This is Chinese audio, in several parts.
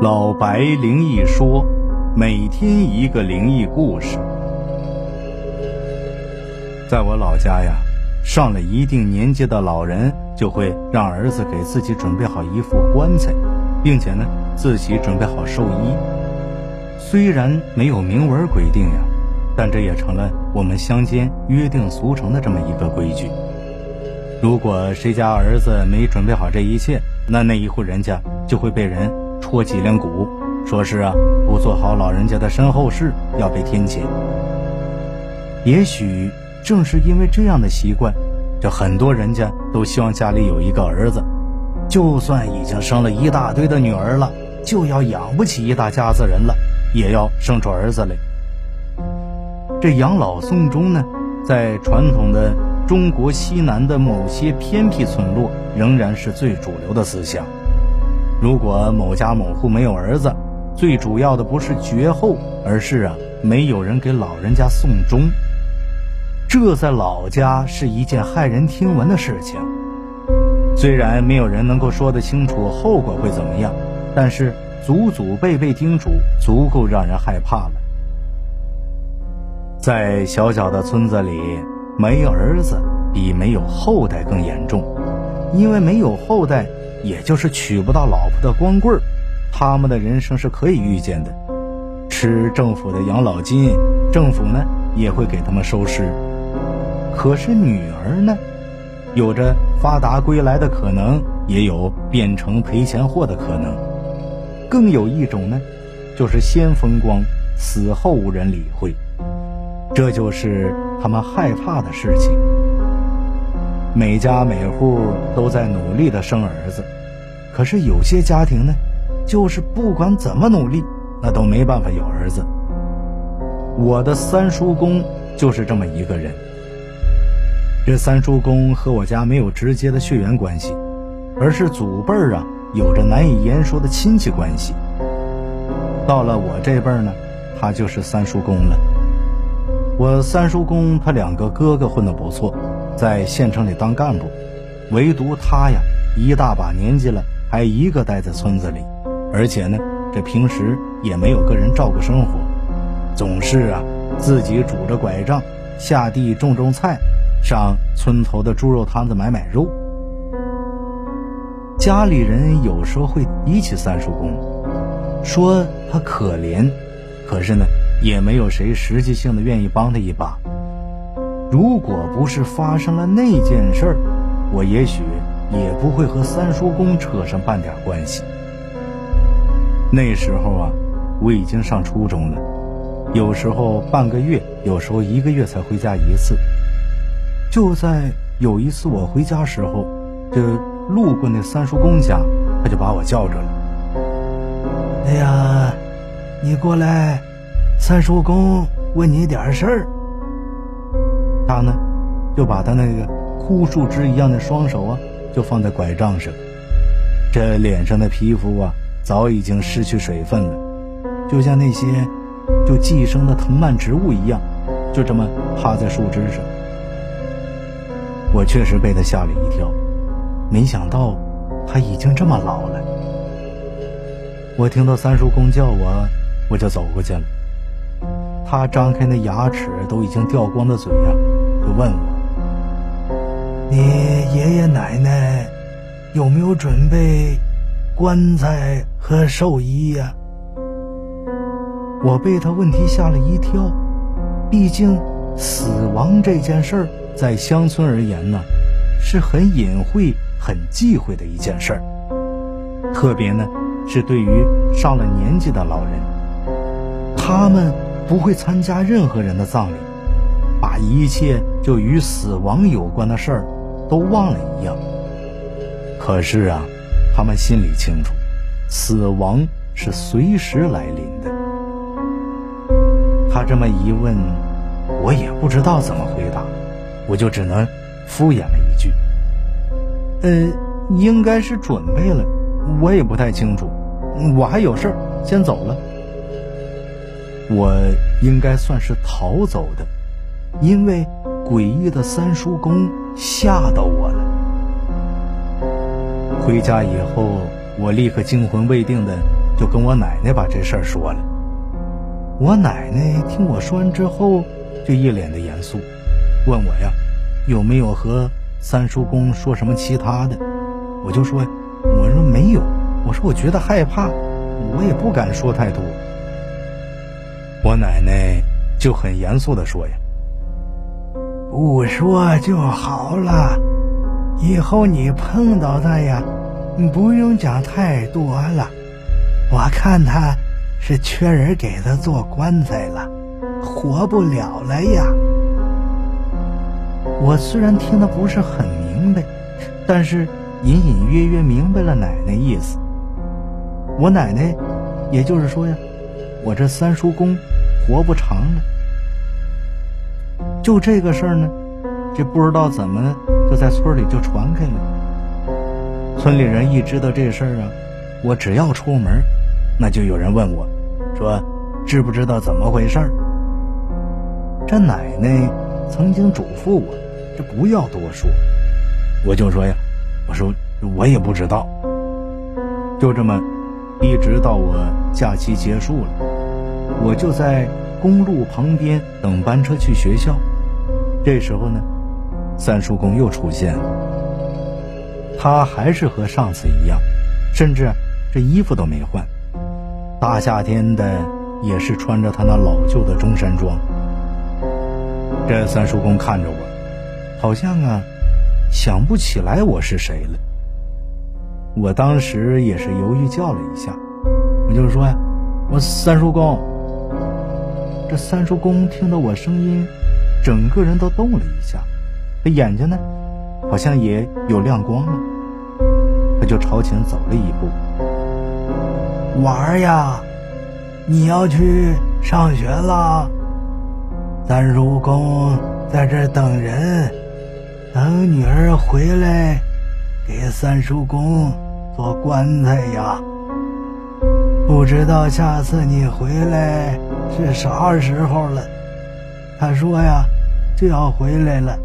老白灵异说，每天一个灵异故事。在我老家呀，上了一定年纪的老人就会让儿子给自己准备好一副棺材，并且呢自己准备好寿衣。虽然没有明文规定呀，但这也成了我们乡间约定俗成的这么一个规矩。如果谁家儿子没准备好这一切，那那一户人家就会被人。戳脊梁骨，说是啊，不做好老人家的身后事，要被天谴。也许正是因为这样的习惯，这很多人家都希望家里有一个儿子，就算已经生了一大堆的女儿了，就要养不起一大家子人了，也要生出儿子来。这养老送终呢，在传统的中国西南的某些偏僻村落，仍然是最主流的思想。如果某家某户没有儿子，最主要的不是绝后，而是啊没有人给老人家送终。这在老家是一件骇人听闻的事情。虽然没有人能够说得清楚后果会怎么样，但是祖祖辈辈叮嘱，足够让人害怕了。在小小的村子里，没儿子比没有后代更严重，因为没有后代。也就是娶不到老婆的光棍儿，他们的人生是可以预见的，吃政府的养老金，政府呢也会给他们收尸。可是女儿呢，有着发达归来的可能，也有变成赔钱货的可能。更有一种呢，就是先风光，死后无人理会，这就是他们害怕的事情。每家每户都在努力的生儿子，可是有些家庭呢，就是不管怎么努力，那都没办法有儿子。我的三叔公就是这么一个人。这三叔公和我家没有直接的血缘关系，而是祖辈儿啊有着难以言说的亲戚关系。到了我这辈儿呢，他就是三叔公了。我三叔公他两个哥哥混得不错。在县城里当干部，唯独他呀，一大把年纪了，还一个待在村子里，而且呢，这平时也没有个人照顾生活，总是啊自己拄着拐杖下地种种菜，上村头的猪肉摊子买买肉。家里人有时候会提起三叔公，说他可怜，可是呢，也没有谁实际性的愿意帮他一把。如果不是发生了那件事儿，我也许也不会和三叔公扯上半点关系。那时候啊，我已经上初中了，有时候半个月，有时候一个月才回家一次。就在有一次我回家时候，就路过那三叔公家，他就把我叫着了。哎呀，你过来，三叔公问你点事儿。他呢，就把他那个枯树枝一样的双手啊，就放在拐杖上，这脸上的皮肤啊，早已经失去水分了，就像那些就寄生的藤蔓植物一样，就这么趴在树枝上。我确实被他吓了一跳，没想到他已经这么老了。我听到三叔公叫我，我就走过去了。他张开那牙齿都已经掉光的嘴呀。就问我：“你爷爷奶奶有没有准备棺材和寿衣呀？”我被他问题吓了一跳，毕竟死亡这件事儿在乡村而言呢，是很隐晦、很忌讳的一件事儿，特别呢是对于上了年纪的老人，他们不会参加任何人的葬礼。把一切就与死亡有关的事儿都忘了一样。可是啊，他们心里清楚，死亡是随时来临的。他这么一问，我也不知道怎么回答，我就只能敷衍了一句：“呃，应该是准备了，我也不太清楚，我还有事儿，先走了。我应该算是逃走的。”因为诡异的三叔公吓到我了。回家以后，我立刻惊魂未定的就跟我奶奶把这事儿说了。我奶奶听我说完之后，就一脸的严肃，问我呀，有没有和三叔公说什么其他的？我就说，我说没有，我说我觉得害怕，我也不敢说太多。我奶奶就很严肃的说呀：“不说就好了，以后你碰到他呀，不用讲太多了。我看他是缺人给他做棺材了，活不了了呀。”我虽然听得不是很明白，但是隐隐约约明白了奶奶意思。我奶奶，也就是说呀。我这三叔公活不长了，就这个事儿呢，这不知道怎么就在村里就传开了。村里人一知道这事儿啊，我只要出门，那就有人问我，说知不知道怎么回事儿。这奶奶曾经嘱咐我，这不要多说。我就说呀，我说我也不知道。就这么，一直到我假期结束了。我就在公路旁边等班车去学校，这时候呢，三叔公又出现了。他还是和上次一样，甚至这衣服都没换。大夏天的，也是穿着他那老旧的中山装。这三叔公看着我，好像啊，想不起来我是谁了。我当时也是犹豫叫了一下，我就说呀，我三叔公。这三叔公听到我声音，整个人都动了一下，这眼睛呢，好像也有亮光了。他就朝前走了一步：“娃儿呀，你要去上学了。三叔公在这等人，等女儿回来，给三叔公做棺材呀。不知道下次你回来。”是啥时候了？他说呀，就要回来了。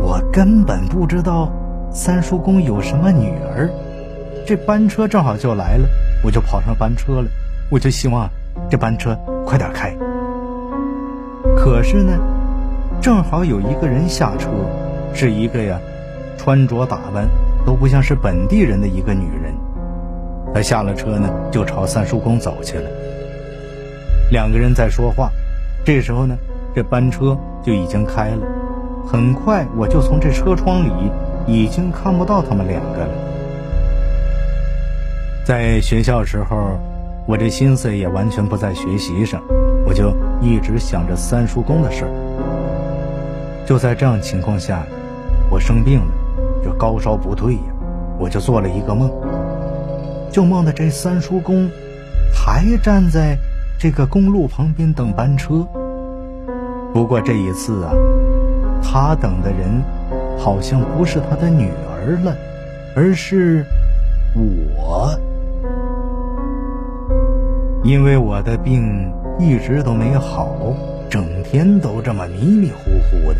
我根本不知道三叔公有什么女儿。这班车正好就来了，我就跑上班车了。我就希望这班车快点开。可是呢，正好有一个人下车，是一个呀，穿着打扮都不像是本地人的一个女人。她下了车呢，就朝三叔公走去了。两个人在说话，这时候呢，这班车就已经开了。很快，我就从这车窗里已经看不到他们两个了。在学校时候，我这心思也完全不在学习上，我就一直想着三叔公的事儿。就在这样情况下，我生病了，就高烧不退呀，我就做了一个梦，就梦到这三叔公还站在。这个公路旁边等班车，不过这一次啊，他等的人好像不是他的女儿了，而是我。因为我的病一直都没好，整天都这么迷迷糊糊的，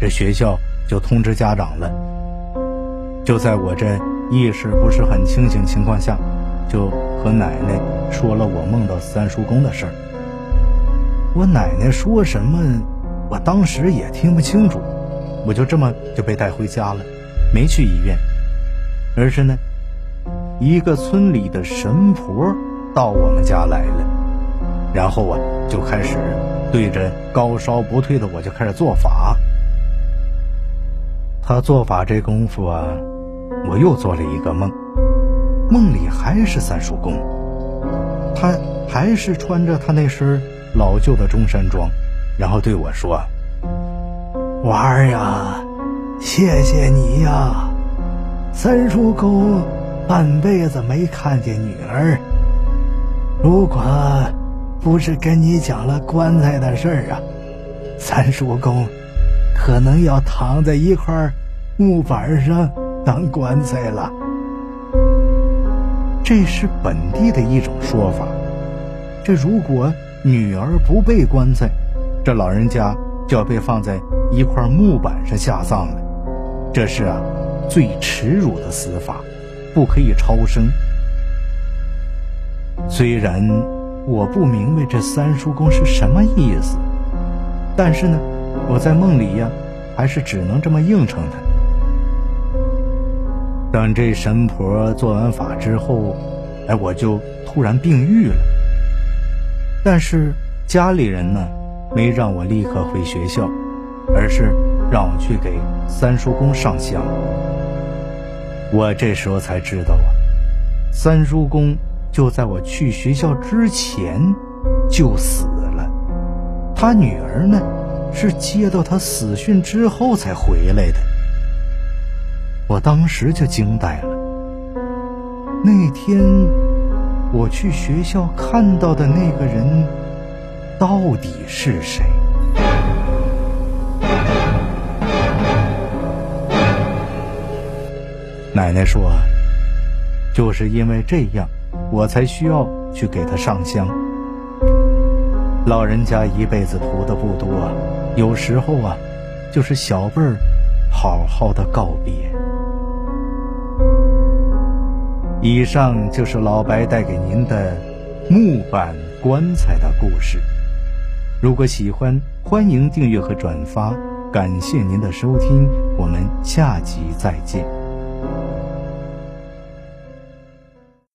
这学校就通知家长了。就在我这意识不是很清醒情况下。就和奶奶说了我梦到三叔公的事儿。我奶奶说什么，我当时也听不清楚。我就这么就被带回家了，没去医院，而是呢，一个村里的神婆到我们家来了，然后啊就开始对着高烧不退的我就开始做法。他做法这功夫啊，我又做了一个梦。梦里还是三叔公，他还是穿着他那身老旧的中山装，然后对我说：“娃儿呀，谢谢你呀，三叔公半辈子没看见女儿。如果不是跟你讲了棺材的事儿啊，三叔公可能要躺在一块木板上当棺材了。”这是本地的一种说法。这如果女儿不被棺材，这老人家就要被放在一块木板上下葬了。这是啊，最耻辱的死法，不可以超生。虽然我不明白这三叔公是什么意思，但是呢，我在梦里呀，还是只能这么应承他。等这神婆做完法之后，哎，我就突然病愈了。但是家里人呢，没让我立刻回学校，而是让我去给三叔公上香。我这时候才知道啊，三叔公就在我去学校之前就死了，他女儿呢是接到他死讯之后才回来的。我当时就惊呆了。那天我去学校看到的那个人到底是谁？奶奶说：“就是因为这样，我才需要去给他上香。老人家一辈子图的不多，有时候啊，就是小辈儿好好的告别。”以上就是老白带给您的木板棺材的故事。如果喜欢，欢迎订阅和转发。感谢您的收听，我们下集再见。